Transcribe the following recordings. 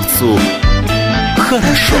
комсомольцу хорошо.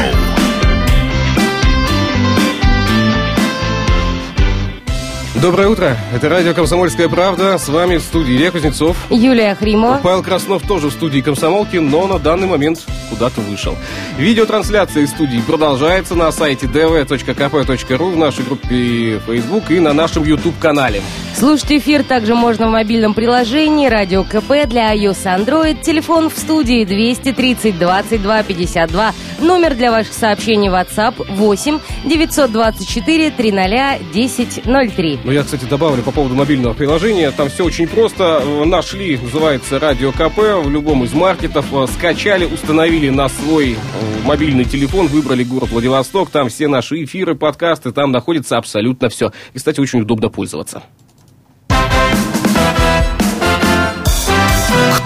Доброе утро. Это радио «Комсомольская правда». С вами в студии Илья Кузнецов. Юлия Хримова. Павел Краснов тоже в студии «Комсомолки», но на данный момент куда-то вышел. Видеотрансляция из студии продолжается на сайте dv.kp.ru, в нашей группе Facebook и на нашем YouTube-канале. Слушать эфир также можно в мобильном приложении «Радио КП» для iOS Android. Телефон в студии 230 22 52. Номер для ваших сообщений WhatsApp 8 924 300 1003. Ну, я, кстати, добавлю по поводу мобильного приложения. Там все очень просто. Нашли, называется «Радио КП» в любом из маркетов. Скачали, установили на свой э, мобильный телефон, выбрали город Владивосток. Там все наши эфиры, подкасты, там находится абсолютно все. И, кстати, очень удобно пользоваться.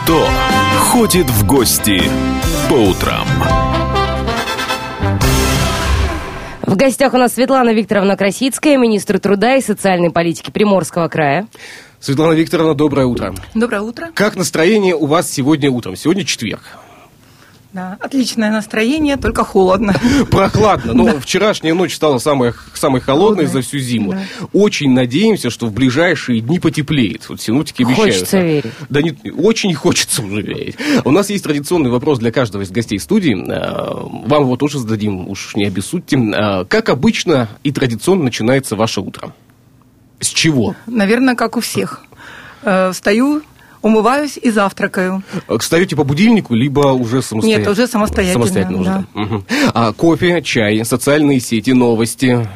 Кто ходит в гости по утрам? В гостях у нас Светлана Викторовна Красицкая, министр труда и социальной политики Приморского края. Светлана Викторовна, доброе утро. Доброе утро. Как настроение у вас сегодня утром? Сегодня четверг. Да, отличное настроение, только холодно. Прохладно. Но да. вчерашняя ночь стала самой, самой холодной Холодная. за всю зиму. Да. Очень надеемся, что в ближайшие дни потеплеет. Вот синоптики обещают. Хочется верить. Да не, очень хочется уже верить. У нас есть традиционный вопрос для каждого из гостей студии. А, вам его тоже зададим, уж не обессудьте. А, как обычно и традиционно начинается ваше утро? С чего? Наверное, как у всех. Э, встаю, умываюсь и завтракаю. Встаете по будильнику, либо уже самостоятельно? Нет, уже самостоятельно. Самостоятельно уже, да. Угу. А кофе, чай, социальные сети, новости?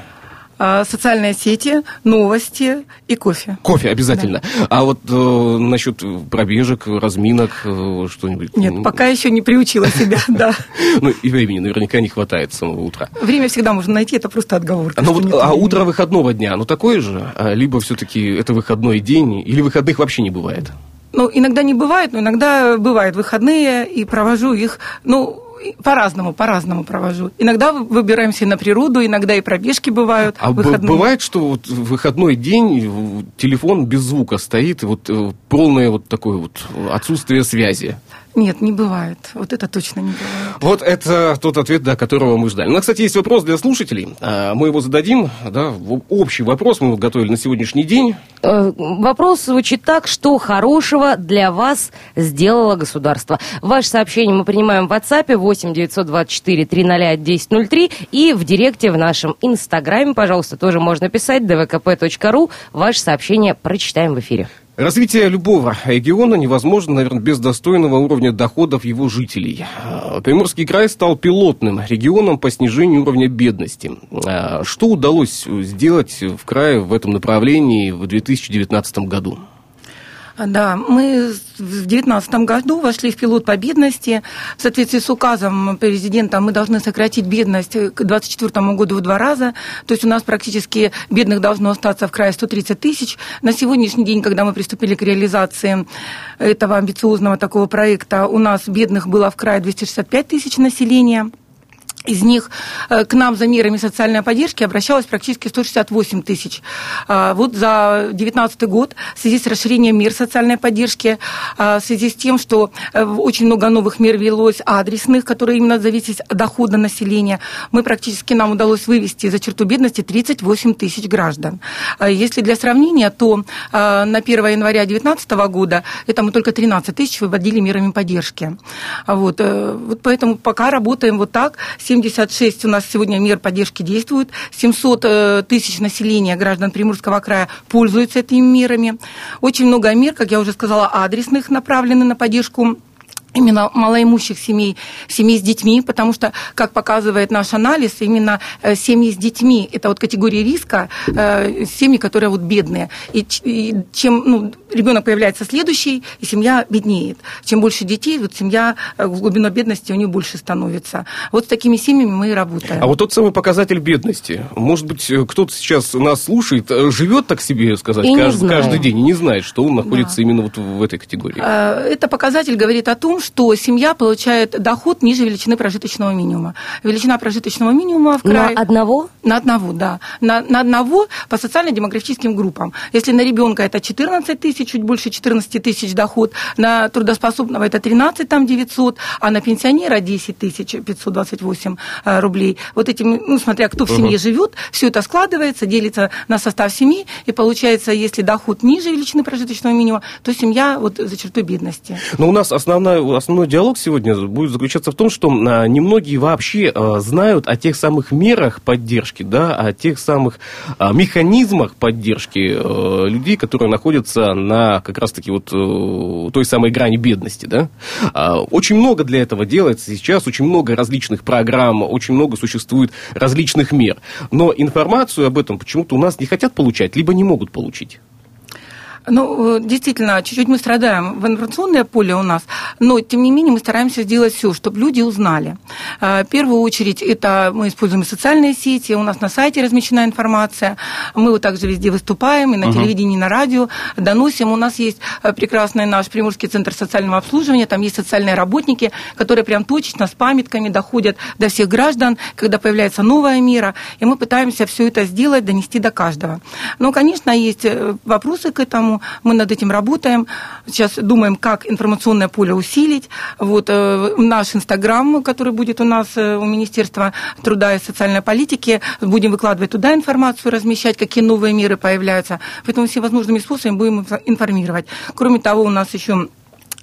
А, социальные сети, новости и кофе. Кофе обязательно. Да. А вот э, насчет пробежек, разминок, э, что-нибудь? Нет, пока еще не приучила себя, да. Ну и времени наверняка не хватает с самого утра. Время всегда можно найти, это просто отговорка. Ну вот, а утро выходного дня, ну такое же? А, либо все-таки это выходной день, или выходных вообще не бывает? Ну, иногда не бывает, но иногда бывают выходные, и провожу их, ну, по-разному, по-разному провожу. Иногда выбираемся на природу, иногда и пробежки бывают. А выходные. бывает, что вот в выходной день телефон без звука стоит, вот э, полное вот такое вот отсутствие связи? Нет, не бывает. Вот это точно не бывает. Вот это тот ответ, до которого мы ждали. У нас, кстати, есть вопрос для слушателей. А, мы его зададим. Да, общий вопрос мы его готовили на сегодняшний день. Э, вопрос звучит так, что хорошего для вас сделало государство. Ваше сообщение мы принимаем в WhatsApp 8 924 300 1003 и в директе в нашем инстаграме, пожалуйста, тоже можно писать dvkp.ru. Ваше сообщение прочитаем в эфире. Развитие любого региона невозможно, наверное, без достойного уровня доходов его жителей. Приморский край стал пилотным регионом по снижению уровня бедности. Что удалось сделать в крае в этом направлении в 2019 году? Да, мы в 2019 году вошли в пилот по бедности. В соответствии с указом президента мы должны сократить бедность к 2024 году в два раза. То есть у нас практически бедных должно остаться в крае 130 тысяч. На сегодняшний день, когда мы приступили к реализации этого амбициозного такого проекта, у нас бедных было в крае 265 тысяч населения. Из них э, к нам за мерами социальной поддержки обращалось практически 168 тысяч. А, вот за 2019 год в связи с расширением мер социальной поддержки, а, в связи с тем, что э, очень много новых мер велось адресных, которые именно зависят от дохода населения, мы практически нам удалось вывести за черту бедности 38 тысяч граждан. А, если для сравнения, то на 1 января 2019 года это мы только 13 тысяч выводили мерами поддержки. Вот, э, вот поэтому пока работаем вот так. 76 у нас сегодня мер поддержки действуют, 700 э, тысяч населения граждан Приморского края пользуются этими мерами. Очень много мер, как я уже сказала, адресных направлены на поддержку именно малоимущих семей, семей с детьми, потому что, как показывает наш анализ, именно э, семьи с детьми – это вот категория риска, э, семьи, которые вот бедные. И, и чем ну, ребенок появляется следующий, и семья беднеет. Чем больше детей, вот семья э, в глубину бедности у нее больше становится. Вот с такими семьями мы и работаем. А вот тот самый показатель бедности, может быть, кто-то сейчас нас слушает, живет так себе, сказать, и каждый, каждый день и не знает, что он находится да. именно вот в этой категории? Это показатель говорит о том, что семья получает доход ниже величины прожиточного минимума. Величина прожиточного минимума в крае... На одного? На одного, да. На, на одного по социально-демографическим группам. Если на ребенка это 14 тысяч, чуть больше 14 тысяч доход, на трудоспособного это 13 там 900, а на пенсионера 10 тысяч 528 э, рублей. Вот этим, ну, смотря кто в семье uh-huh. живет, все это складывается, делится на состав семьи, и получается, если доход ниже величины прожиточного минимума, то семья вот за чертой бедности. Но у нас основной, основной диалог сегодня будет заключаться в том, что а, немногие вообще а, знают о тех самых мерах поддержки, да, о тех самых а, механизмах поддержки людей, которые находятся на как раз-таки вот э, той самой грани бедности, да. Очень много для этого делается сейчас, очень много различных программ, очень много существует различных мер. Но информацию об этом почему-то у нас не хотят получать, либо не могут получить. Ну, э, действительно, чуть-чуть мы страдаем в информационное поле у нас, но, тем не менее, мы стараемся сделать все, чтобы люди узнали. Э, в первую очередь, это мы используем социальные сети, у нас на сайте размещена информация, мы вот также везде выступаем, и на uh-huh. телевидении, и на радио доносим. У нас есть э, прекрасный наш Приморский центр социального обслуживания, там есть социальные работники, которые прям точечно с памятками доходят до всех граждан, когда появляется новая мера, и мы пытаемся все это сделать, донести до каждого. Но, конечно, есть вопросы к этому, мы над этим работаем. Сейчас думаем, как информационное поле усилить. Вот э, наш Инстаграм, который будет у нас э, у Министерства труда и социальной политики, будем выкладывать туда информацию, размещать, какие новые меры появляются. Поэтому всевозможными способами будем информировать. Кроме того, у нас еще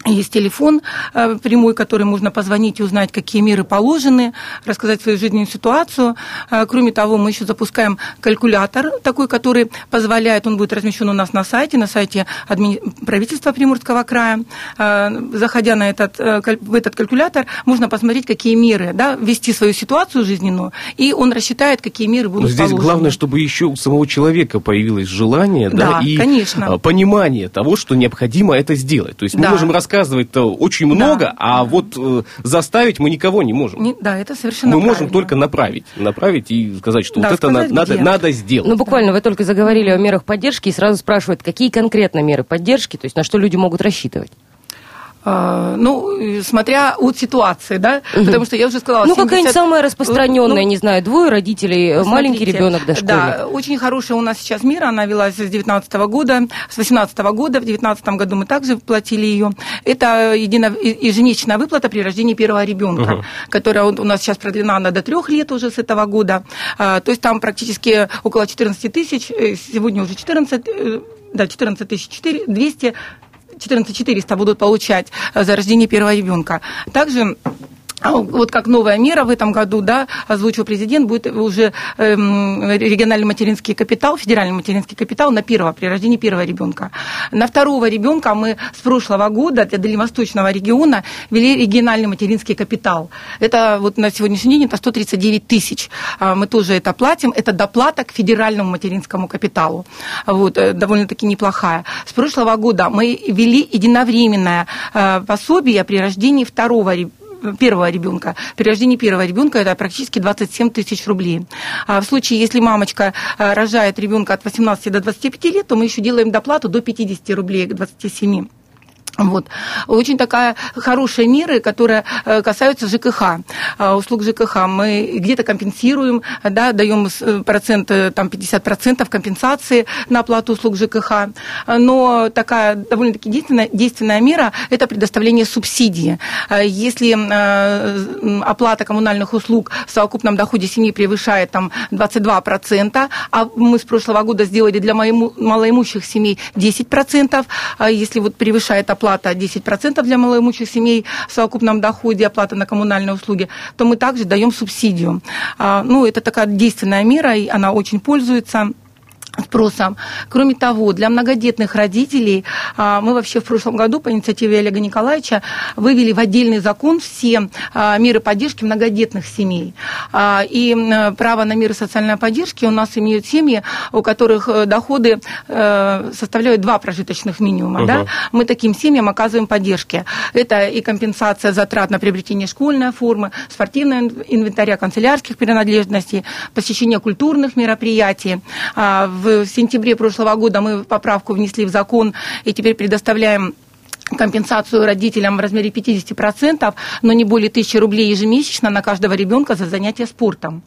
есть телефон э, прямой, который можно позвонить и узнать, какие меры положены, рассказать свою жизненную ситуацию. Э, кроме того, мы еще запускаем калькулятор такой, который позволяет, он будет размещен у нас на сайте, на сайте адми... правительства Приморского края. Э, заходя на этот, в этот калькулятор, можно посмотреть, какие меры, да, ввести свою ситуацию жизненную, и он рассчитает, какие меры будут Но здесь положены. главное, чтобы еще у самого человека появилось желание да, да, и конечно. понимание того, что необходимо это сделать. То есть мы да. можем рассказать рассказывать-то очень много, да. а вот э, заставить мы никого не можем. Не, да, это совершенно Мы можем только направить, направить и сказать, что да, вот сказать, это надо, надо сделать. Ну, буквально вы только заговорили о мерах поддержки и сразу спрашивают, какие конкретно меры поддержки, то есть на что люди могут рассчитывать? А, ну, смотря от ситуации, да, угу. потому что я уже сказала... Ну, 70... какая-нибудь самая распространенная, ну, не знаю, двое родителей, смотрите, маленький ребенок, дошкольник. Да, очень хорошая у нас сейчас мера, она велась с 19 года, с 18 года, в 19 году мы также платили ее. Это едино, ежемесячная выплата при рождении первого ребенка, угу. которая у нас сейчас продлена она до трех лет уже с этого года. А, то есть там практически около 14 тысяч, э, сегодня уже 14 э, да, 14 тысяч 200 14 400 будут получать э, за рождение первого ребенка. Также вот как новая мера в этом году, да, озвучил президент, будет уже эм, региональный материнский капитал, федеральный материнский капитал на первого, при рождении первого ребенка. На второго ребенка мы с прошлого года для Дальневосточного региона ввели региональный материнский капитал. Это вот на сегодняшний день это 139 тысяч. А мы тоже это платим. Это доплата к федеральному материнскому капиталу. Вот, э, довольно-таки неплохая. С прошлого года мы ввели единовременное э, пособие при рождении второго ребенка первого ребенка. При рождении первого ребенка это практически 27 тысяч рублей. А в случае, если мамочка э, рожает ребенка от 18 до 25 лет, то мы еще делаем доплату до 50 рублей к 27. Вот. Очень такая хорошая мера, которая э, касается ЖКХ, э, услуг ЖКХ. Мы где-то компенсируем, да, даем э, процент, там 50% компенсации на оплату услуг ЖКХ. Но такая довольно-таки действенная, действенная мера – это предоставление субсидии. Если оплата коммунальных услуг в совокупном доходе семьи превышает там 22%, а мы с прошлого года сделали для малоимущих семей 10%, если вот превышает оплата оплата 10% для малоимущих семей в совокупном доходе, оплата на коммунальные услуги, то мы также даем субсидию. А, ну, это такая действенная мера, и она очень пользуется спросом. Кроме того, для многодетных родителей а, мы вообще в прошлом году по инициативе Олега Николаевича вывели в отдельный закон все а, меры поддержки многодетных семей. А, и право на меры социальной поддержки у нас имеют семьи, у которых э, доходы э, составляют два прожиточных минимума. Угу. Да? Мы таким семьям оказываем поддержки. Это и компенсация затрат на приобретение школьной формы, спортивного инвентаря, канцелярских принадлежностей, посещение культурных мероприятий. В в сентябре прошлого года мы поправку внесли в закон и теперь предоставляем компенсацию родителям в размере 50%, но не более 1000 рублей ежемесячно на каждого ребенка за занятие спортом.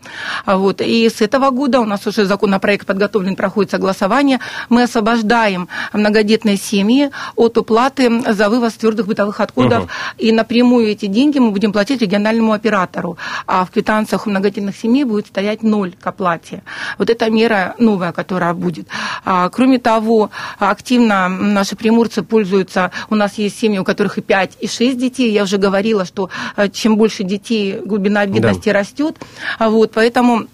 А вот. И с этого года у нас уже законопроект подготовлен, проходит согласование. Мы освобождаем многодетные семьи от уплаты за вывоз твердых бытовых отходов. Угу. И напрямую эти деньги мы будем платить региональному оператору. А в квитанциях у многодетных семей будет стоять ноль к оплате. Вот эта мера новая, которая будет. А, кроме того, активно наши приморцы пользуются, у нас нас есть семьи, у которых и 5, и 6 детей. Я уже говорила, что э, чем больше детей, глубина бедности да. растет. Вот, поэтому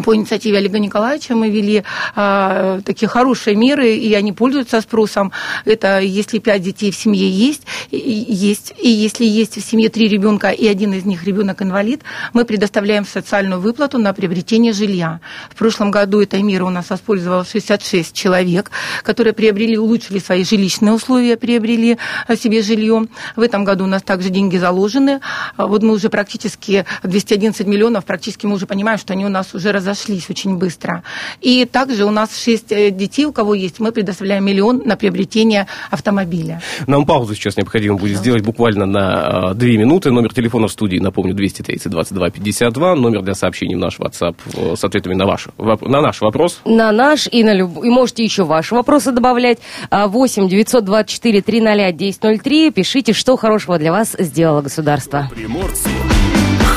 по инициативе Олега Николаевича мы вели э, такие хорошие меры, и они пользуются спросом. Это если пять детей в семье есть, и, есть, и если есть в семье три ребенка, и один из них ребенок инвалид, мы предоставляем социальную выплату на приобретение жилья. В прошлом году этой меры у нас воспользовалось 66 человек, которые приобрели, улучшили свои жилищные условия, приобрели э, себе жилье. В этом году у нас также деньги заложены. Вот мы уже практически 211 миллионов, практически мы уже понимаем, что они у нас уже разошлись очень быстро. И также у нас шесть э, детей, у кого есть, мы предоставляем миллион на приобретение автомобиля. Нам паузу сейчас необходимо будет сделать буквально на э, две минуты. Номер телефона в студии, напомню, 230 22 52. Номер для сообщений в наш WhatsApp э, с ответами на, ваш, на наш вопрос. На наш и на любой. И можете еще ваши вопросы добавлять. 8 924 300 1003. Пишите, что хорошего для вас сделало государство. Приморцу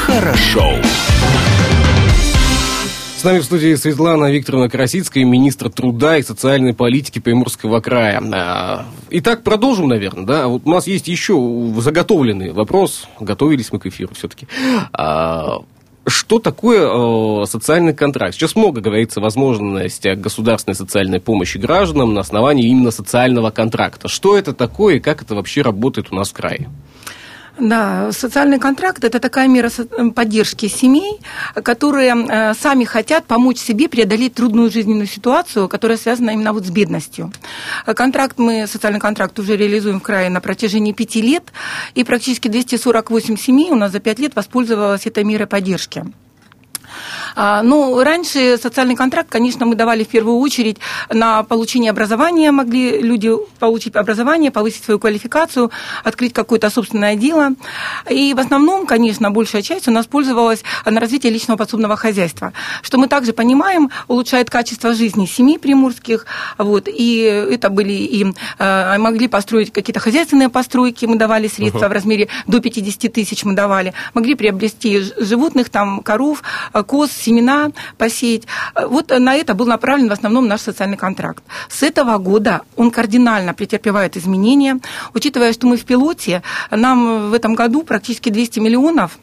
хорошо нами в студии Светлана Викторовна Красицкая, министр труда и социальной политики Приморского края. А, итак, продолжим, наверное, да? Вот у нас есть еще заготовленный вопрос. Готовились мы к эфиру все-таки. А, что такое социальный контракт? Сейчас много говорится о возможности государственной социальной помощи гражданам на основании именно социального контракта. Что это такое и как это вообще работает у нас в крае? Да, социальный контракт – это такая мера поддержки семей, которые э, сами хотят помочь себе преодолеть трудную жизненную ситуацию, которая связана именно вот с бедностью. Контракт мы, социальный контракт уже реализуем в крае на протяжении пяти лет, и практически 248 семей у нас за пять лет воспользовалась этой мерой поддержки. А, ну, раньше социальный контракт, конечно, мы давали в первую очередь на получение образования, могли люди получить образование, повысить свою квалификацию, открыть какое-то собственное дело. И в основном, конечно, большая часть у нас пользовалась на развитие личного подсобного хозяйства, что мы также понимаем, улучшает качество жизни семей приморских, вот, и это были и э, могли построить какие-то хозяйственные постройки, мы давали средства uh-huh. в размере до 50 тысяч мы давали, могли приобрести животных, там, коров, коз, семена посеять. Вот на это был направлен в основном наш социальный контракт. С этого года он кардинально претерпевает изменения. Учитывая, что мы в пилоте, нам в этом году практически 200 миллионов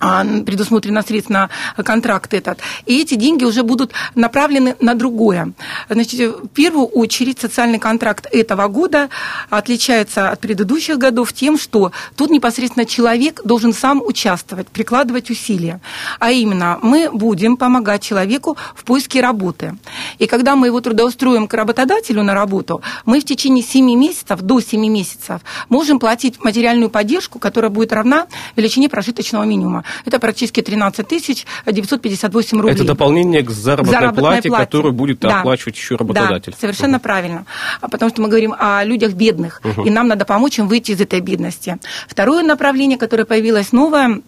предусмотрено средств на контракт этот. И эти деньги уже будут направлены на другое. Значит, в первую очередь социальный контракт этого года отличается от предыдущих годов тем, что тут непосредственно человек должен сам участвовать, прикладывать усилия. А именно, мы будем помогать человеку в поиске работы. И когда мы его трудоустроим к работодателю на работу, мы в течение 7 месяцев, до 7 месяцев, можем платить материальную поддержку, которая будет равна величине прожиточного минимума. Это практически 13 тысяч 958 рублей. Это дополнение к заработной, заработной плате, плате, которую будет да. оплачивать еще работодатель. Да, совершенно угу. правильно. А потому что мы говорим о людях бедных, угу. и нам надо помочь им выйти из этой бедности. Второе направление, которое появилось новое,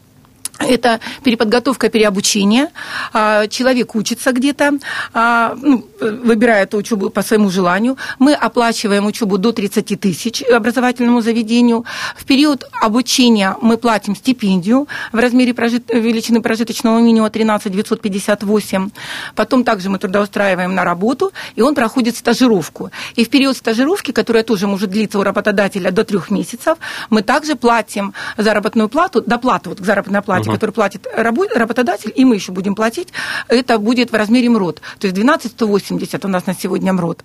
это переподготовка, переобучение. А, человек учится где-то, а, ну, выбирает учебу по своему желанию. Мы оплачиваем учебу до 30 тысяч образовательному заведению. В период обучения мы платим стипендию в размере прожит... величины прожиточного минимума 13 958. Потом также мы трудоустраиваем на работу, и он проходит стажировку. И в период стажировки, которая тоже может длиться у работодателя до трех месяцев, мы также платим заработную плату, доплату вот к заработной плате, угу. который платит работодатель, и мы еще будем платить, это будет в размере МРОД. То есть 12 180 у нас на сегодня МРОД.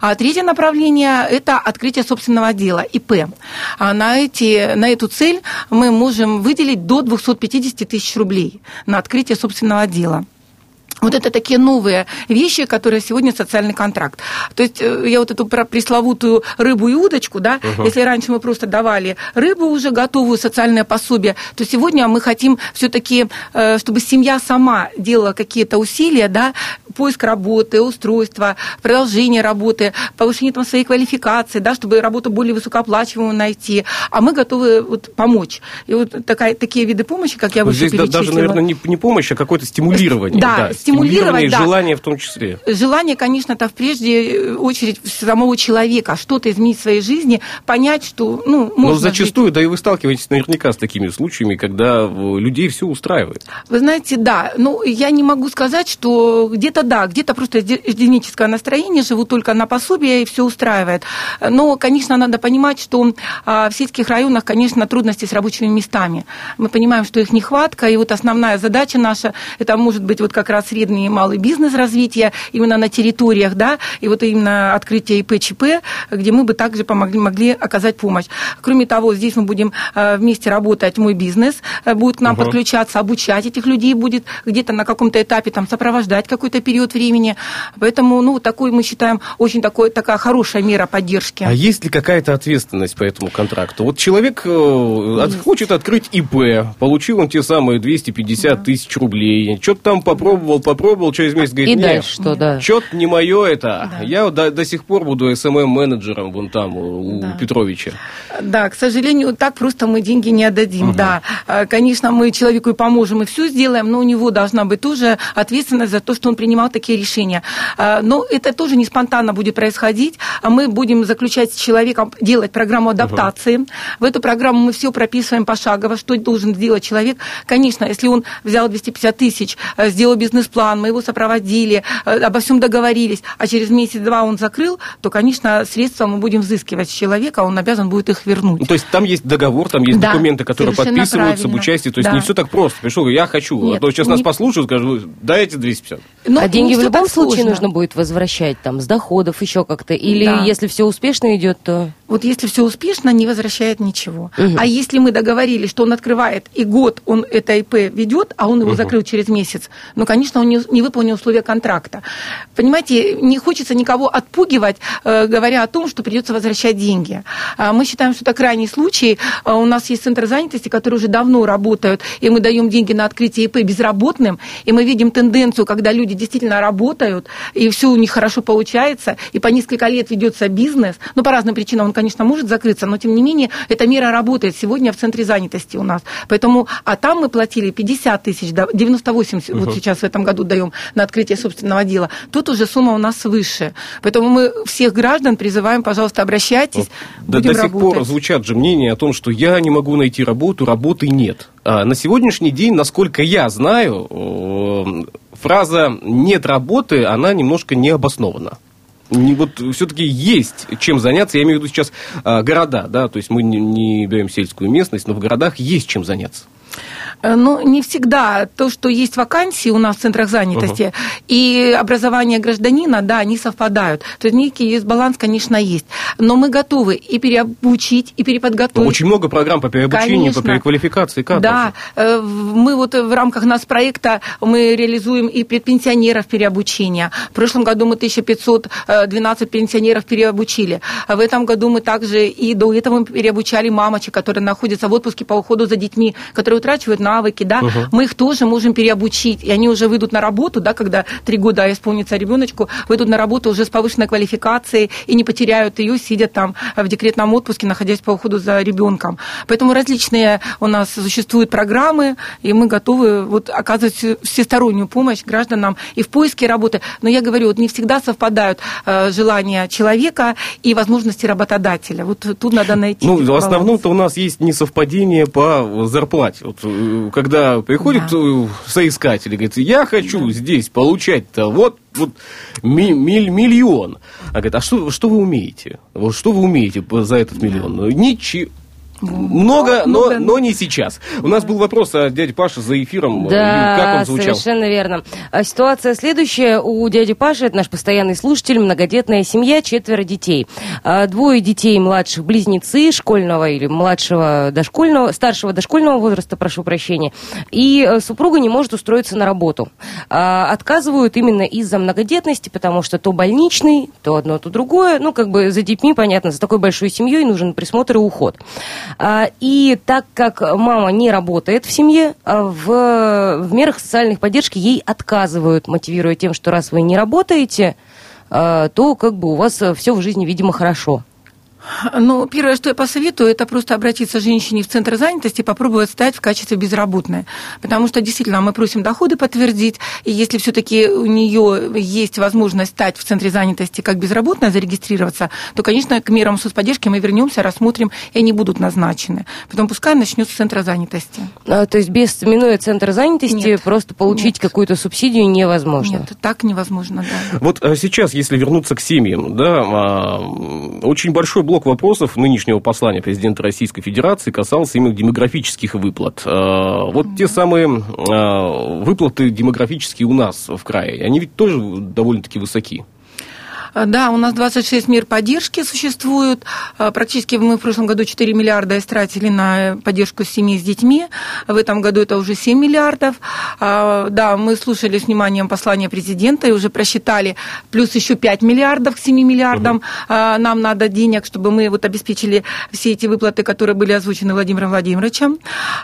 А третье направление – это открытие собственного дела, ИП. А на, эти, на эту цель мы можем выделить до 250 тысяч рублей на открытие собственного дела. Вот это такие новые вещи, которые сегодня социальный контракт. То есть э, я вот эту пресловутую рыбу и удочку, да, uh-huh. если раньше мы просто давали рыбу уже готовую, социальное пособие, то сегодня мы хотим все-таки, э, чтобы семья сама делала какие-то усилия, да, поиск работы, устройство, продолжение работы, повышение там, своей квалификации, да, чтобы работу более высокооплачиваемую найти. А мы готовы вот, помочь. И вот такая, такие виды помощи, как я вот выше здесь даже, наверное, не, не помощь, а какое-то стимулирование. Да, да стимулировать, да. желание в том числе. Желание, конечно, это в прежде очередь самого человека, что-то изменить в своей жизни, понять, что, ну, можно Но зачастую, жить. да и вы сталкиваетесь наверняка с такими случаями, когда людей все устраивает. Вы знаете, да, ну, я не могу сказать, что где-то да, где-то просто эдемическое настроение, живут только на пособие, и все устраивает. Но, конечно, надо понимать, что а, в сельских районах, конечно, трудности с рабочими местами. Мы понимаем, что их нехватка, и вот основная задача наша, это может быть вот как раз средний и малый бизнес развития именно на территориях, да, и вот именно открытие ИП, ЧП, где мы бы также помогли, могли оказать помощь. Кроме того, здесь мы будем а, вместе работать, мой бизнес э, будет к нам угу. подключаться, обучать этих людей будет где-то на каком-то этапе там сопровождать какой-то период времени. Поэтому, ну, такой мы считаем очень такой, такая хорошая мера поддержки. А есть ли какая-то ответственность по этому контракту? Вот человек э, хочет открыть ИП, получил он те самые 250 да. тысяч рублей, что-то там попробовал, попробовал, через месяц говорит, и дальше что, да. Что-то не мое это. Да. Я до, до сих пор буду СММ-менеджером вон там, у да. Петровича. Да, к сожалению, так просто мы деньги не отдадим, угу. да. А, конечно, мы человеку и поможем, и все сделаем, но у него должна быть тоже ответственность за то, что он принимал такие решения. А, но это тоже не спонтанно будет происходить. А мы будем заключать с человеком, делать программу адаптации. Угу. В эту программу мы все прописываем пошагово, что должен сделать человек. Конечно, если он взял 250 тысяч, сделал бизнес-план, мы его сопроводили, э, обо всем договорились, а через месяц-два он закрыл, то, конечно, средства мы будем взыскивать с человека, он обязан будет их вернуть. Ну, то есть там есть договор, там есть да, документы, которые подписываются правильно. об участии. То есть да. не все так просто. Пришел, я хочу, Нет, а то сейчас не... нас послушают, скажут, дайте 250. Но а деньги в любом случае сложно. нужно будет возвращать там с доходов еще как-то? Или да. если все успешно идет, то... Вот если все успешно, не возвращает ничего. Угу. А если мы договорились, что он открывает и год он это ИП ведет, а он его угу. закрыл через месяц, ну, конечно, он не, не выполнил условия контракта. Понимаете, не хочется никого отпугивать, э, говоря о том, что придется возвращать деньги. А мы считаем, что это крайний случай. А у нас есть центр занятости, которые уже давно работают, и мы даем деньги на открытие ИП безработным, и мы видим тенденцию, когда люди действительно работают, и все у них хорошо получается, и по несколько лет ведется бизнес, ну, по разным причинам он конечно, может закрыться, но тем не менее эта мера работает сегодня в центре занятости у нас. Поэтому, а там мы платили 50 тысяч, 98 угу. вот сейчас в этом году даем на открытие собственного дела. Тут уже сумма у нас выше. Поэтому мы всех граждан призываем, пожалуйста, обращайтесь. Да, до сих пор звучат же мнения о том, что я не могу найти работу, работы нет. А на сегодняшний день, насколько я знаю, фраза «нет работы», она немножко не обоснована вот все-таки есть чем заняться. Я имею в виду сейчас а, города, да, то есть мы не, берем сельскую местность, но в городах есть чем заняться. Э, ну, не всегда то, что есть вакансии у нас в центрах занятости, uh-huh. и образование гражданина, да, они совпадают. То есть некий есть баланс, конечно, есть. Но мы готовы и переобучить, и переподготовить. Очень много программ по переобучению, конечно. по переквалификации. Как да? Э, мы вот в рамках нас проекта мы реализуем и пенсионеров переобучения. В прошлом году мы 1512 э, пенсионеров переобучили. В этом году мы также и до этого переобучали мамочек, которые находятся в отпуске по уходу за детьми, которые утрачивают навыки, да, угу. мы их тоже можем переобучить, и они уже выйдут на работу, да, когда три года исполнится ребеночку, выйдут на работу уже с повышенной квалификацией и не потеряют ее, сидя там в декретном отпуске, находясь по уходу за ребенком. Поэтому различные у нас существуют программы, и мы готовы вот оказывать всестороннюю помощь гражданам и в поиске работы. Но я говорю, вот не всегда совпадают э, желания человека и возможности работодателя. Вот тут надо найти. Ну, в основном-то у нас есть несовпадение по зарплате. Вот э, когда приходит да. Соискатель и говорит, я хочу да. здесь получать-то вот, вот ми, миль, миллион. А говорит, а что, что вы умеете? Вот что вы умеете за этот миллион? Да. Ничего Много, но, но, но не сейчас. У нас был вопрос от дяди Паши за эфиром. Да, как он звучал? совершенно верно. А Ситуация следующая. У дяди Паши, это наш постоянный слушатель, многодетная семья, четверо детей. А, Двое детей младших, близнецы, школьного или младшего дошкольного, старшего дошкольного возраста, прошу прощения. И э, супруга не может устроиться на работу. А, Отказывают именно из-за многодетности, потому что то больничный, то одно, то другое. Ну, как бы за детьми, понятно, за такой большой семьей нужен присмотр и уход. А, И так как мама не работает в семье, а в, в мерах социальных поддержки ей отказывают, мотивируя тем, что раз вы не работаете, а, то как бы у вас все в жизни, видимо, хорошо. Ну, первое, что я посоветую, это просто обратиться женщине в центр занятости и попробовать стать в качестве безработной. Потому что действительно мы просим доходы подтвердить, и если все-таки у нее есть возможность стать в центре занятости как безработная, зарегистрироваться, то, конечно, к мерам соцподдержки мы вернемся, рассмотрим, и они будут назначены. Потом пускай начнет с центра занятости. А, то есть без минуя центр занятости Нет. просто получить Нет. какую-то субсидию невозможно. Нет, так невозможно, да. Вот а, сейчас, если вернуться к семьям, да, а, очень большой блок вопросов нынешнего послания президента Российской Федерации касался именно демографических выплат. А, Вот те самые а, выплаты демографические у нас в крае, они ведь тоже довольно-таки высоки. А, Да, у нас 26 мер поддержки существуют. А, Практически мы в прошлом году 4 миллиарда истратили на поддержку семей с детьми. В этом году это уже 7 миллиардов. А, Да, мы слушали с вниманием послание президента и уже просчитали плюс еще 5 миллиардов к 7 миллиардам. А, Нам надо денег, чтобы мы вот обеспечили все эти выплаты, которые были озвучены Владимиром Владимировичем.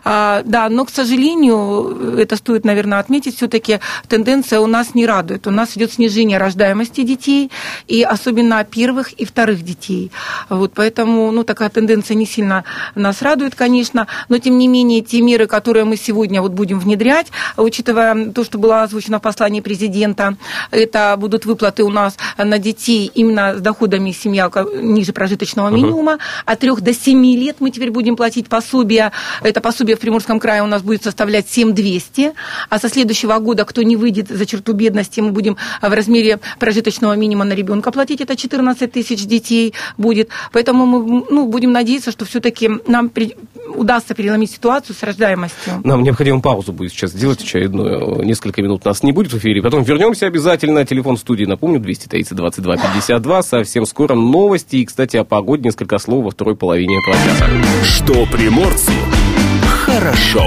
А, Да, но, к сожалению, это стоит, наверное, отметить, все-таки тенденция у нас не радует. У нас идет снижение рождаемости детей, и особенно первых и вторых детей. Вот поэтому, ну, такая тенденция не сильно нас радует, конечно, но тем не менее те меры, которые мы сегодня вот будем внедрять, учитывая то, что было озвучено в послании президента, это будут выплаты у нас на детей именно с доходами семья ниже прожиточного минимума, от 3 до 7 лет мы теперь будем платить пособие, это пособие в Приморском крае у нас будет составлять 7200, а со следующего года, кто не выйдет за черту бедности, мы будем в размере прожиточного минимума на ребенка платить, это 14 тысяч детей будет. Поэтому мы ну, будем надеяться, что все-таки нам при- удастся переломить ситуацию с рождаемостью. Нам необходимо паузу будет сейчас сделать очередную. Несколько минут нас не будет в эфире. Потом вернемся обязательно. Телефон студии, напомню, 230 22 52. Совсем скоро новости. И, кстати, о погоде несколько слов во второй половине часа. Что приморцу хорошо.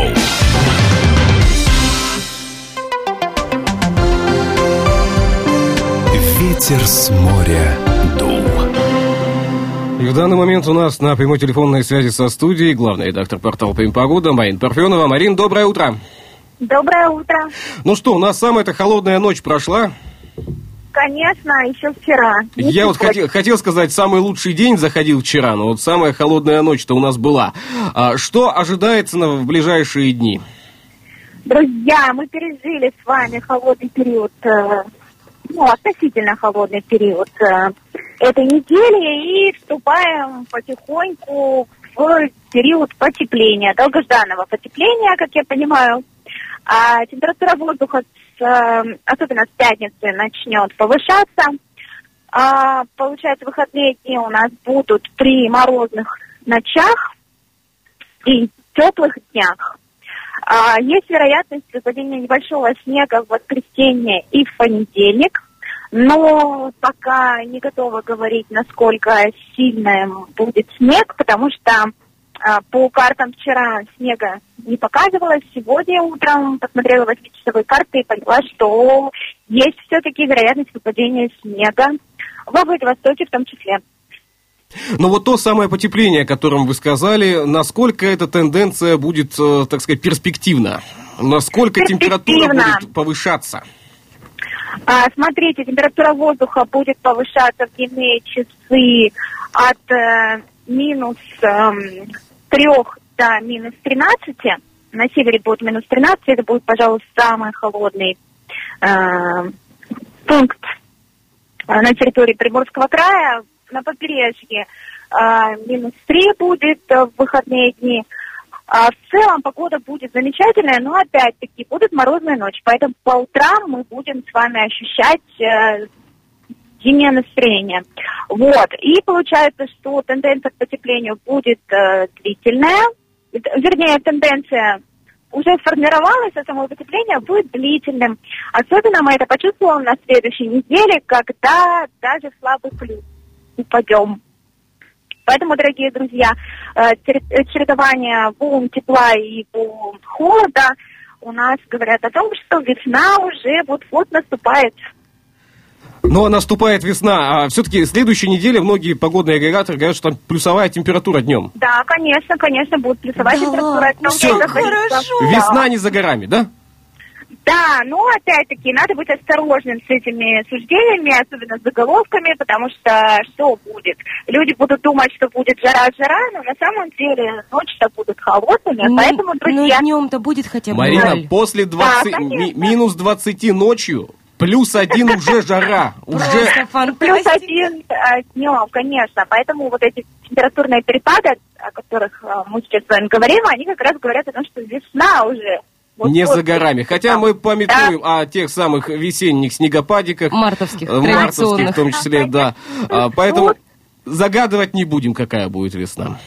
Ветер с моря дул. И в данный момент у нас на прямой телефонной связи со студией главный редактор портала «Погода» Марин Парфенова. Марин, доброе утро. Доброе утро. Ну что, у нас самая-то холодная ночь прошла. Конечно, еще вчера. Не Я вот хотел, хотел сказать, самый лучший день заходил вчера, но вот самая холодная ночь-то у нас была. А что ожидается на, в ближайшие дни? Друзья, мы пережили с вами холодный период, э, ну, относительно холодный период э, этой недели и вступаем потихоньку в период потепления, долгожданного потепления, как я понимаю. А температура воздуха, с, э, особенно с пятницы, начнет повышаться. А, получается, выходные дни у нас будут при морозных ночах и теплых днях. А, есть вероятность выпадения небольшого снега в воскресенье и в понедельник, но пока не готова говорить, насколько сильным будет снег, потому что а, по картам вчера снега не показывалось. Сегодня утром посмотрела 8-часовые карты и поняла, что есть все-таки вероятность выпадения снега во Владивостоке в том числе. Но вот то самое потепление, о котором вы сказали, насколько эта тенденция будет, э, так сказать, перспективна? Насколько температура будет повышаться? А, смотрите, температура воздуха будет повышаться в дневные часы от э, минус эм, 3 до минус 13. На севере будет минус 13. Это будет, пожалуй, самый холодный э, пункт э, на территории Приморского края. На побережье э, минус 3 будет э, в выходные дни. А в целом погода будет замечательная, но опять-таки будут морозные ночи, поэтому по утрам мы будем с вами ощущать э, зимнее настроение. Вот. И получается, что тенденция к потеплению будет э, длительная, вернее, тенденция уже сформировалось, а само потепление будет длительным. Особенно мы это почувствуем на следующей неделе, когда даже слабый плюс упадем. Поэтому, дорогие друзья, э, чередование волн тепла и волн холода у нас говорят о том, что весна уже вот-вот наступает. Но наступает весна, а все-таки следующей неделе многие погодные агрегаторы говорят, что там плюсовая температура днем. Да, конечно, конечно, будет плюсовая да температура днем. Все, хорошо. Весна не за горами, да? Да, но опять-таки надо быть осторожным с этими суждениями, особенно с заголовками, потому что что будет? Люди будут думать, что будет жара-жара, но на самом деле ночь-то будут холодными, ну, поэтому, друзья... Ну, днем-то будет хотя бы Марина, ноль. после 20, да, ми, минус 20 ночью Плюс один уже жара. Уже... Плюс один э, днем, конечно. Поэтому вот эти температурные перепады, о которых э, мы сейчас с вами говорим, они как раз говорят о том, что весна уже вот не вот, за горами. Хотя да. мы пометуем да. о тех самых весенних снегопадиках. Мартовских, э, Мартовских в том числе, да. А, поэтому загадывать не будем, какая будет весна.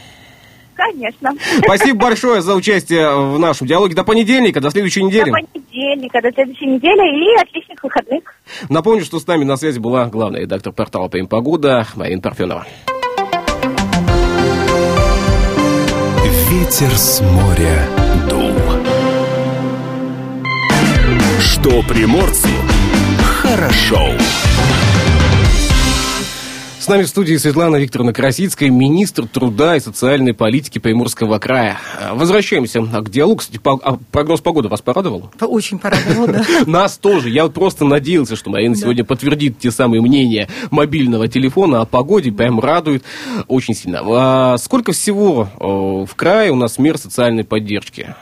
Конечно. Спасибо большое за участие в нашем диалоге. До понедельника, до следующей недели. До понедельника, до следующей недели и отличных выходных. Напомню, что с нами на связи была главная редактор портала «Прим Погода» Марина Парфенова. Ветер с моря дул. Что приморцу хорошо нами в студии Светлана Викторовна Красицкая, министр труда и социальной политики Приморского края. Возвращаемся к диалогу. Кстати, а прогноз погоды вас порадовал? Очень порадовал, да. Нас тоже. Я просто надеялся, что Марина сегодня подтвердит те самые мнения мобильного телефона о погоде. Прям радует очень сильно. А сколько всего в крае у нас мер социальной поддержки?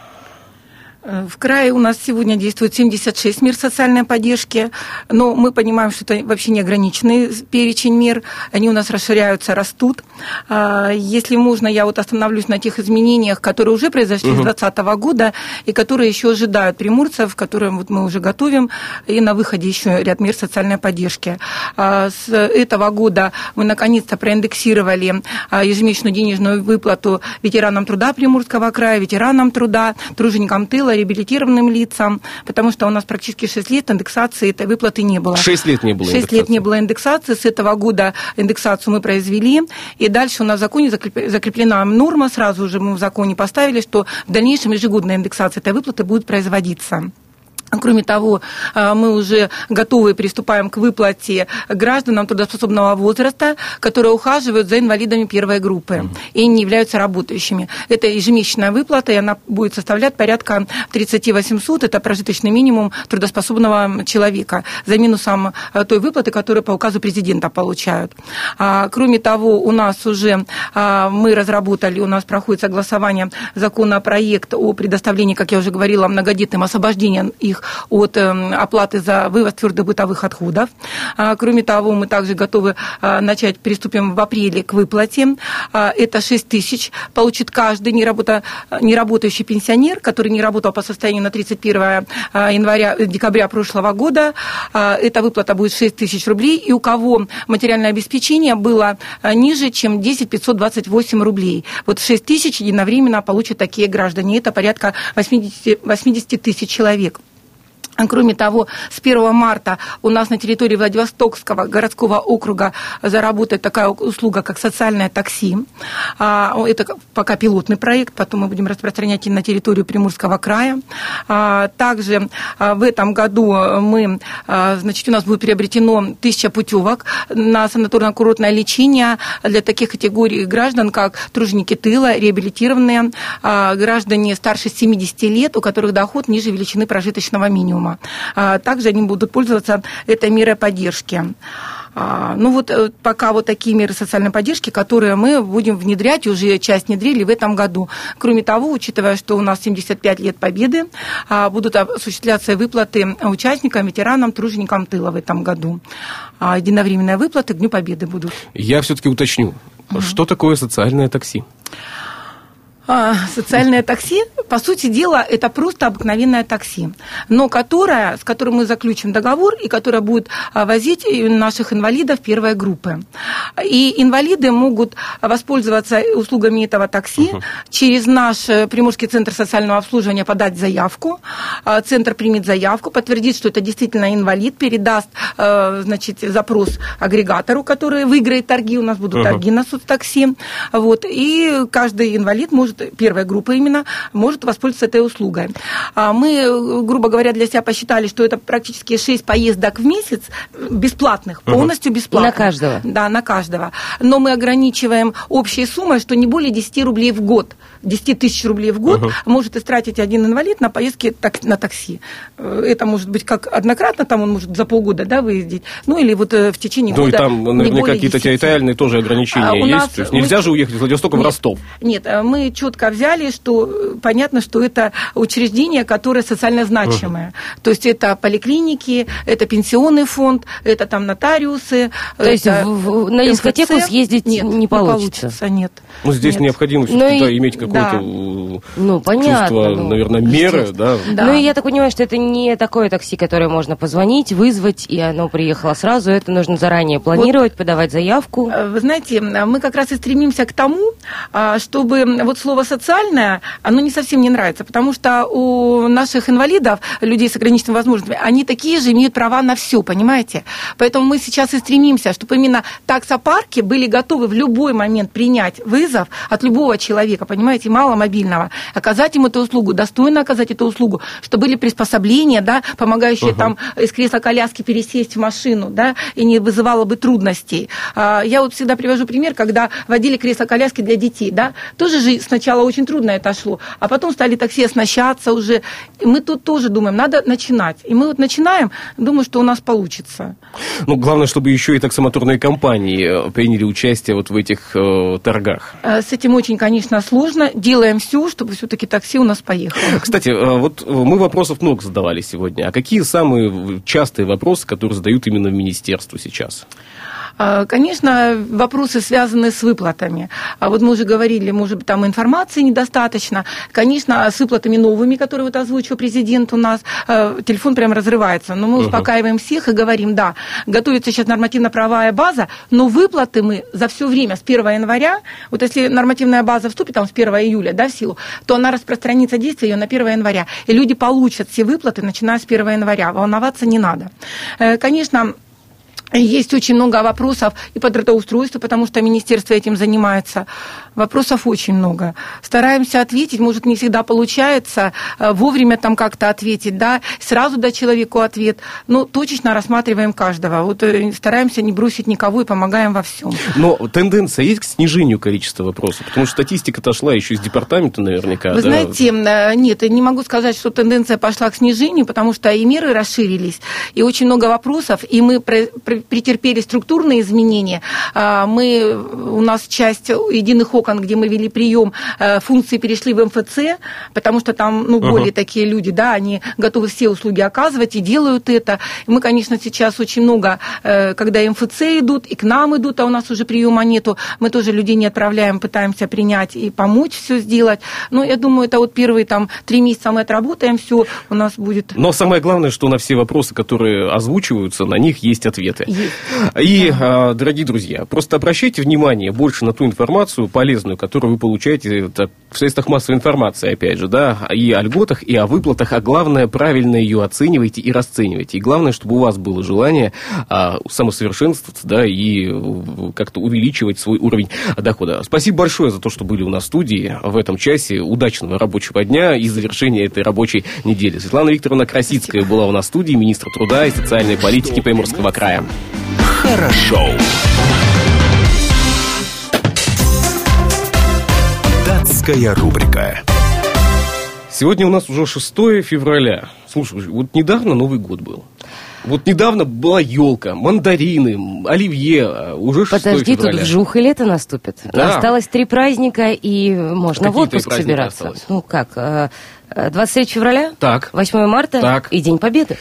В крае у нас сегодня действует 76 мер социальной поддержки, но мы понимаем, что это вообще не ограниченный перечень мер, они у нас расширяются, растут. А, если можно, я вот остановлюсь на тех изменениях, которые уже произошли угу. с 2020 года и которые еще ожидают приморцев, которые вот мы уже готовим, и на выходе еще ряд мер социальной поддержки. А, с этого года мы наконец-то проиндексировали а, ежемесячную денежную выплату ветеранам труда Приморского края, ветеранам труда, труженикам тыла, реабилитированным лицам, потому что у нас практически 6 лет индексации этой выплаты не было. 6 лет не было 6 индексации. лет не было индексации. С этого года индексацию мы произвели. И дальше у нас в законе закреплена норма, сразу же мы в законе поставили, что в дальнейшем ежегодная индексация этой выплаты будет производиться. Кроме того, а, мы уже готовы приступаем к выплате гражданам трудоспособного возраста, которые ухаживают за инвалидами первой группы и не являются работающими. Это ежемесячная выплата, и она будет составлять порядка 30 800, это прожиточный минимум трудоспособного человека, за минусом а, той выплаты, которую по указу президента получают. А, кроме того, у нас уже мы разработали, у нас проходит согласование законопроект о предоставлении, как я уже говорила, многодетным освобождением их их от эм, оплаты за вывоз твердых бытовых отходов. А, кроме того, мы также готовы а, начать, приступим в апреле к выплате. А, это 6 тысяч получит каждый неработа, неработающий пенсионер, который не работал по состоянию на 31 января, декабря прошлого года. Эта выплата будет 6 тысяч рублей. И у кого материальное обеспечение было ниже, чем 10 528 рублей. Вот 6 тысяч единовременно получат такие граждане. Это порядка 80, 80 тысяч человек. Кроме того, с 1 марта у нас на территории Владивостокского городского округа заработает такая услуга, как социальное такси. А, это пока пилотный проект, потом мы будем распространять и на территорию Приморского края. А, также а, в этом году мы, значит, у нас будет приобретено тысяча путевок на санаторно-курортное лечение для таких категорий граждан, как труженики тыла, реабилитированные, граждане старше 70 лет, у которых доход ниже величины прожиточного минимума дома. А, также они будут пользоваться этой мерой поддержки. А, ну вот э, пока вот такие меры социальной поддержки, которые мы будем внедрять, уже часть внедрили в этом году. Кроме того, учитывая, что у нас 75 лет победы, а, будут осуществляться выплаты участникам, ветеранам, труженикам тыла в этом году. Единовременные выплаты к Дню Победы будут. Я все-таки уточню, угу. что такое социальное такси? А, социальное такси, по сути дела, это просто обыкновенное такси, но которое, с которым мы заключим договор и которое будет а, возить наших инвалидов первой группы. И инвалиды могут воспользоваться услугами этого такси uh-huh. через наш э, Приморский центр социального обслуживания подать заявку. А, центр примет заявку, подтвердит, что это действительно инвалид, передаст э, значит, запрос агрегатору, который выиграет торги. У нас будут uh-huh. торги на соцтакси. Вот, и каждый инвалид может первая группа именно, может воспользоваться этой услугой. А мы, грубо говоря, для себя посчитали, что это практически 6 поездок в месяц бесплатных, полностью бесплатных. На каждого? Да, на каждого. Но мы ограничиваем общей суммой, что не более 10 рублей в год. 10 тысяч рублей в год uh-huh. может истратить один инвалид на поездки так, на такси. Э, это может быть как однократно, там он может за полгода да, выездить, ну или вот э, в течение ну, года. Ну и там наверняка какие-то территориальные тоже ограничения а, есть. Нас, То есть нельзя мы... же уехать из Владивостока нет, в Ростов. Нет, э, мы четко взяли, что понятно, что это учреждение, которое социально значимое. Uh-huh. То есть это поликлиники, это пенсионный фонд, это там нотариусы. То есть в, в, на дискотеку съездить нет, не получится? Не получится, нет. Ну здесь нет. необходимо ну, иметь какой какое-то да. ну, понятно, чувство, ну, наверное, меры, да. да. Ну, и я так понимаю, что это не такое такси, которое можно позвонить, вызвать, и оно приехало сразу. Это нужно заранее планировать, вот, подавать заявку. Э, вы знаете, мы как раз и стремимся к тому, а, чтобы вот слово «социальное», оно не совсем не нравится, потому что у наших инвалидов, людей с ограниченными возможностями, они такие же имеют права на все, понимаете? Поэтому мы сейчас и стремимся, чтобы именно таксопарки были готовы в любой момент принять вызов от любого человека, понимаете? маломобильного, оказать им эту услугу, достойно оказать эту услугу, что были приспособления, да, помогающие uh-huh. там из кресла коляски пересесть в машину, да, и не вызывало бы трудностей. А, я вот всегда привожу пример, когда водили кресло коляски для детей, да, тоже же сначала очень трудно это шло, а потом стали такси оснащаться уже. И мы тут тоже думаем, надо начинать. И мы вот начинаем, думаю, что у нас получится. Ну, главное, чтобы еще и таксомоторные компании э, приняли участие вот в этих э, торгах. Э, с этим очень, конечно, сложно делаем все, чтобы все-таки такси у нас поехало. Кстати, э, вот мы вопросов много задавали сегодня. А какие самые частые вопросы, которые задают именно в министерству сейчас? А, конечно, вопросы связаны с выплатами. А вот мы уже говорили, может быть, там информации недостаточно. Конечно, с выплатами новыми, которые вот озвучил президент у нас, э, телефон прям разрывается. Но мы успокаиваем всех и говорим, да, готовится сейчас нормативно-правовая база, но выплаты мы за все время с 1 января, вот если нормативная база вступит там с 1 июля да, в силу, то она распространится действие ее на 1 января. И люди получат все выплаты, начиная с 1 января. Волноваться не надо. Э, конечно, есть очень много вопросов и по трудоустройству, потому что министерство этим занимается. Вопросов очень много. Стараемся ответить, может, не всегда получается э, вовремя там как-то ответить, да, сразу дать человеку ответ. Но точечно рассматриваем каждого. Вот э, стараемся не бросить никого и помогаем во всем. Но тенденция есть к снижению количества вопросов? Потому что статистика-то шла еще из департамента наверняка. Вы да? знаете, э, нет, не могу сказать, что тенденция пошла к снижению, потому что и меры расширились, и очень много вопросов, и мы претерпели структурные изменения. А, мы, у нас часть единых окон, где мы вели прием, э, функции перешли в МФЦ, потому что там ну, более uh-huh. такие люди, да, они готовы все услуги оказывать и делают это. И мы, конечно, сейчас очень много, э, когда МФЦ идут, и к нам идут, а у нас уже приема нету, мы тоже людей не отправляем, пытаемся принять и помочь все сделать. Но я думаю, это вот первые там три месяца мы отработаем, все у нас будет. Но самое главное, что на все вопросы, которые озвучиваются, на них есть ответы. Есть. И, а, дорогие друзья, просто обращайте внимание больше на ту информацию полезную, которую вы получаете в средствах массовой информации, опять же, да, и о льготах, и о выплатах, а главное, правильно ее оценивайте и расценивайте. И главное, чтобы у вас было желание а, самосовершенствоваться, да, и как-то увеличивать свой уровень дохода. Спасибо большое за то, что были у нас в студии в этом часе. Удачного рабочего дня и завершения этой рабочей недели. Светлана Викторовна Красицкая была у нас в студии, министр труда и социальной политики Приморского края. Хорошо. Датская рубрика. Сегодня у нас уже 6 февраля. Слушай, вот недавно Новый год был. Вот недавно была елка, мандарины, оливье, а уже 6 Подожди, февраля. тут вжух и лето наступит. Да. Осталось три праздника, и можно Какие в отпуск собираться. осталось? Ну как, э, 23 февраля, Так. 8 марта Так. и День Победы.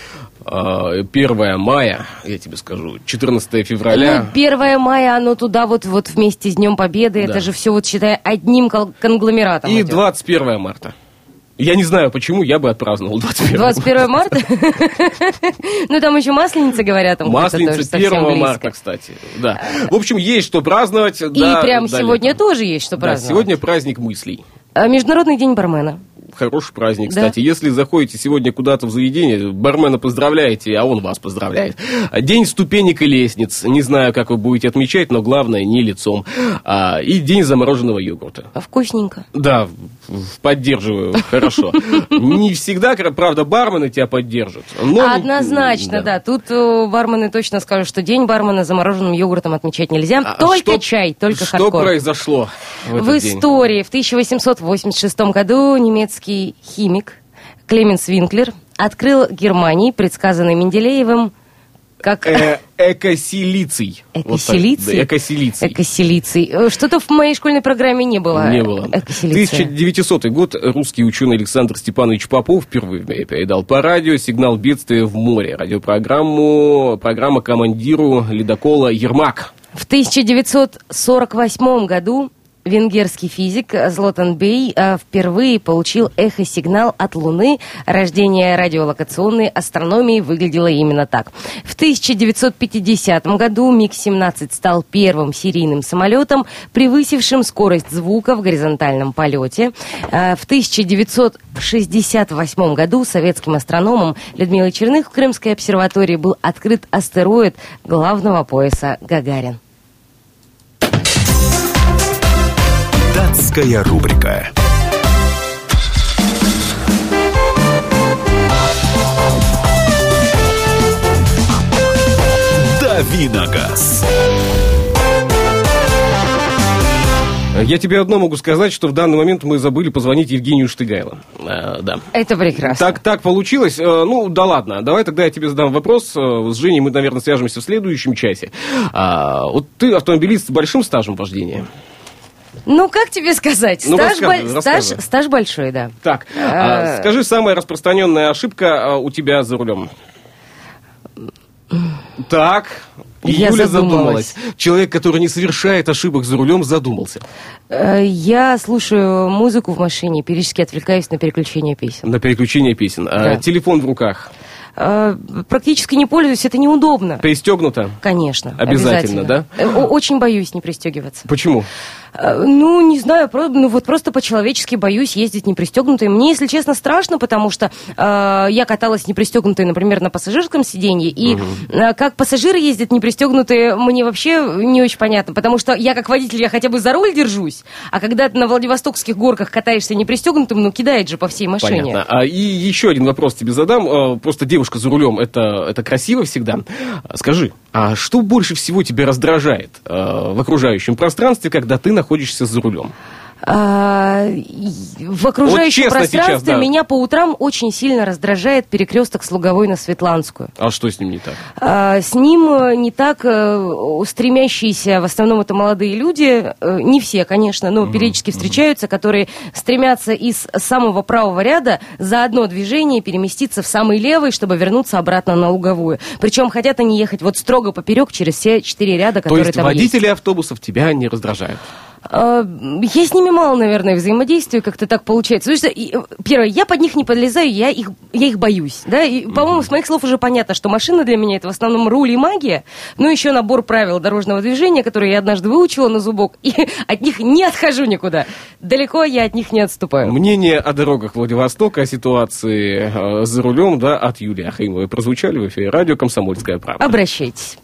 Э, 1 мая, я тебе скажу, 14 февраля. Ну, 1 мая, оно туда вот, вот вместе с Днем Победы, Да. это же все, вот считай, одним конгломератом и идет. 21 марта. Я не знаю, почему я бы отпраздновал 21 21 марта? Ну, там еще масленица, говорят, Масленица совсем 1 близко. марта, кстати. Да. В общем, есть что праздновать. И да, прям далее. сегодня тоже есть что праздновать. сегодня праздник мыслей. А, Международный день бармена. Хороший праздник, Да. кстати. Если заходите сегодня куда-то в заведение, бармена поздравляете, а он вас поздравляет. День ступенек и лестниц. Не знаю, как вы будете отмечать, но главное, не лицом. А, и день замороженного йогурта. Вкусненько. Да, поддерживаю, хорошо. Не всегда, правда, бармены тебя поддержат. но- Однозначно, да. Тут э, бармены точно скажут, что день бармена замороженным йогуртом отмечать нельзя. А только что- чай, только Что хардкор. произошло в В истории в 1886 году немецкий химик Клеменс Винклер открыл Германии, предсказанный Менделеевым, как Э, Экосилиций. Вот Экосилиций? да, Экосилиций. экосилиций. Э, Что-то в моей школьной программе не было. Не было. Экосилиция. 1900 год русский ученый Александр Степанович Попов впервые передал по радио сигнал бедствия в море. Радиопрограмму, программа командиру ледокола «Ермак». В 1948 году венгерский физик Злотан Бей э, впервые получил эхосигнал от Луны. Рождение радиолокационной астрономии выглядело именно так. В 1950 году МиГ-17 стал первым серийным самолетом, превысившим скорость звука в горизонтальном полете. Э, В 1968 году советским астрономом Людмилой Черных в Крымской обсерватории был открыт астероид главного пояса Гагарин. Датская рубрика. Давиногаз. Я тебе одно могу сказать, что в данный момент мы забыли позвонить Евгению Штыгайло. Э, да. Это прекрасно. Так, так получилось. Э, Ну, да ладно. Давай тогда я тебе задам вопрос. Э, С Женей мы, наверное, свяжемся в следующем часе. А, вот ты автомобилист с большим стажем вождения. Ну, как тебе сказать? Ну, стаж, рассказывай. стаж, стаж большой, да. Так, а, Э. скажи, самая распространенная ошибка а, у тебя за рулем? Так, Я Юля задумалась. задумалась. Человек, который не совершает ошибок за рулем, задумался. Э, Я слушаю музыку в машине, периодически отвлекаюсь на переключение песен. На переключение песен. А, Да. телефон в руках. Э, Практически не пользуюсь, это неудобно. Пристегнуто? Конечно. Обязательно, да? Э, о- Очень боюсь не пристегиваться. Почему? Ну, не знаю, про- ну вот просто по-человечески боюсь ездить не пристегнутой. Мне, если честно, страшно, потому что э, я каталась не пристегнутой, например, на пассажирском сиденье, и э, как пассажиры ездят не пристегнутые, мне вообще не очень понятно, потому что я как водитель, я хотя бы за руль держусь, а когда ты на Владивостокских горках катаешься не пристегнутым, ну, кидает же по всей машине. Понятно. А, и еще один вопрос тебе задам. А, Просто девушка за рулем, это, это красиво всегда. Скажи, а что больше всего тебя раздражает а, в окружающем пространстве, когда ты находишься за рулем? А, в окружающем честно пространстве сейчас, да. меня по утрам очень сильно раздражает перекресток с Луговой на Светланскую. А что с ним не так? А, С ним э, не так э, стремящиеся, в основном это молодые люди, э, не все, конечно, но периодически встречаются, которые стремятся из самого правого ряда за одно движение переместиться в самый левый, чтобы вернуться обратно на луговую. Причем хотят они ехать вот строго поперек через все четыре ряда, То которые есть там есть. водители автобусов тебя не раздражают? А, Я с ними мало, наверное, взаимодействую, как-то так получается. Потому что, э, первое, я под них не подлезаю, я их, я их боюсь. Да? И, по-моему, с моих слов уже понятно, что машина для меня это в основном руль и магия, но еще набор правил дорожного движения, которые я однажды выучила на зубок, и от них не отхожу никуда. Далеко я от них не отступаю. Мнение о дорогах Владивостока, о ситуации э, за рулем, да, от Юлии Ахримовой прозвучали в эфире радио «Комсомольская правда». Обращайтесь.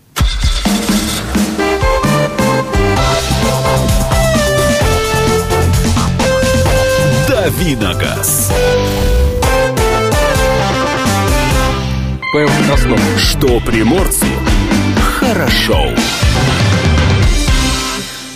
Давиногаз. Что приморцу хорошо.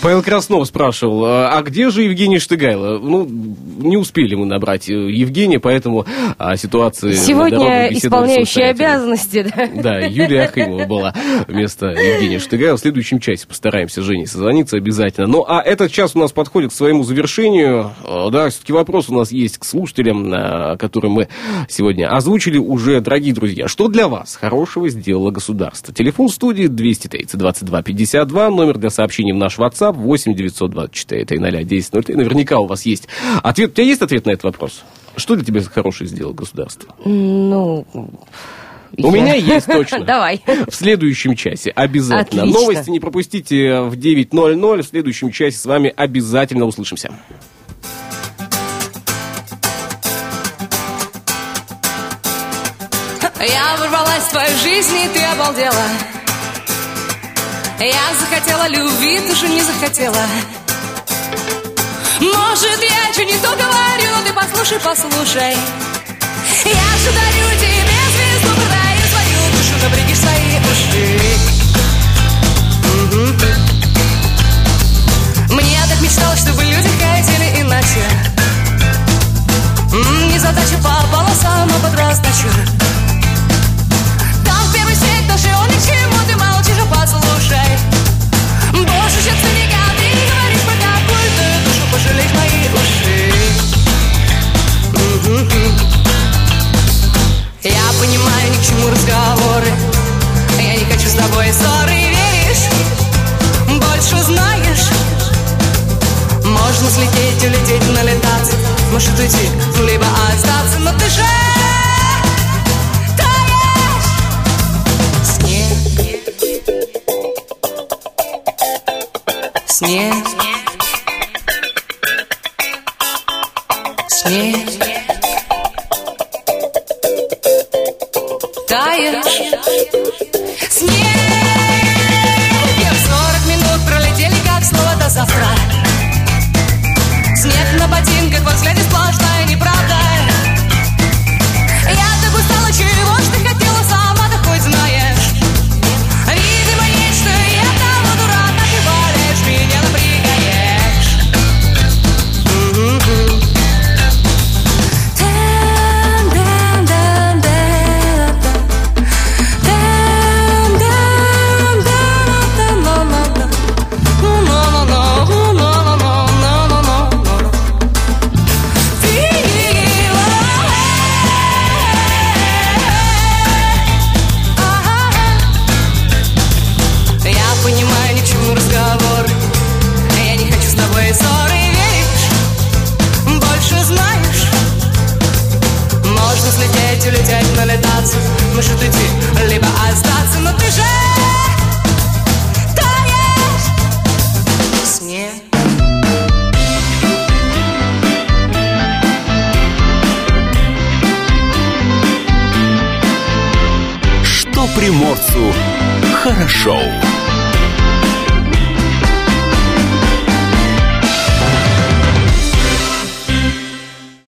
Павел Краснов спрашивал, а где же Евгений Штыгайло? Ну, не успели мы набрать э, Евгения, поэтому а, ситуация... Сегодня исполняющая обязанности, да? Да, Юлия Ахимова была вместо Евгения Штыгайло. В следующем часе постараемся Жене созвониться обязательно. Ну, а этот час у нас подходит к своему завершению. Э, да, все-таки вопрос у нас есть к слушателям, э, который мы сегодня озвучили уже. Дорогие друзья, что для вас хорошего сделало государство? Телефон студии 230 22 52, номер для сообщений в наш WhatsApp WhatsApp 8 924 300 1003. Наверняка у вас есть ответ. У тебя есть ответ на этот вопрос? Что для тебя хорошее сделало государство? Ну, у меня есть точно. Давай. В следующем часе обязательно. Отлично. Новости не пропустите в 9.00. В следующем часе с вами обязательно услышимся. Я ворвалась в твою жизнь, и ты обалдела. Я захотела любви, ты же не захотела. Может, я что не то говорю, ты послушай, послушай. Я же дарю тебе звезду, продаю свою душу, напряги свои уши. Мне так мечталось, чтобы люди хотели иначе. Не задача попала сама под раздачу чем старика, ты говоришь про какую-то душу Пожалеть мои уши Я понимаю, ни к чему разговоры. Я не хочу с тобой ссоры, веришь? Больше знаешь. Можно слететь, улететь, налетаться. Может уйти, либо остаться. Но ты же снег, снег, таешь, снег. Сорок минут пролетели, как слово до завтра.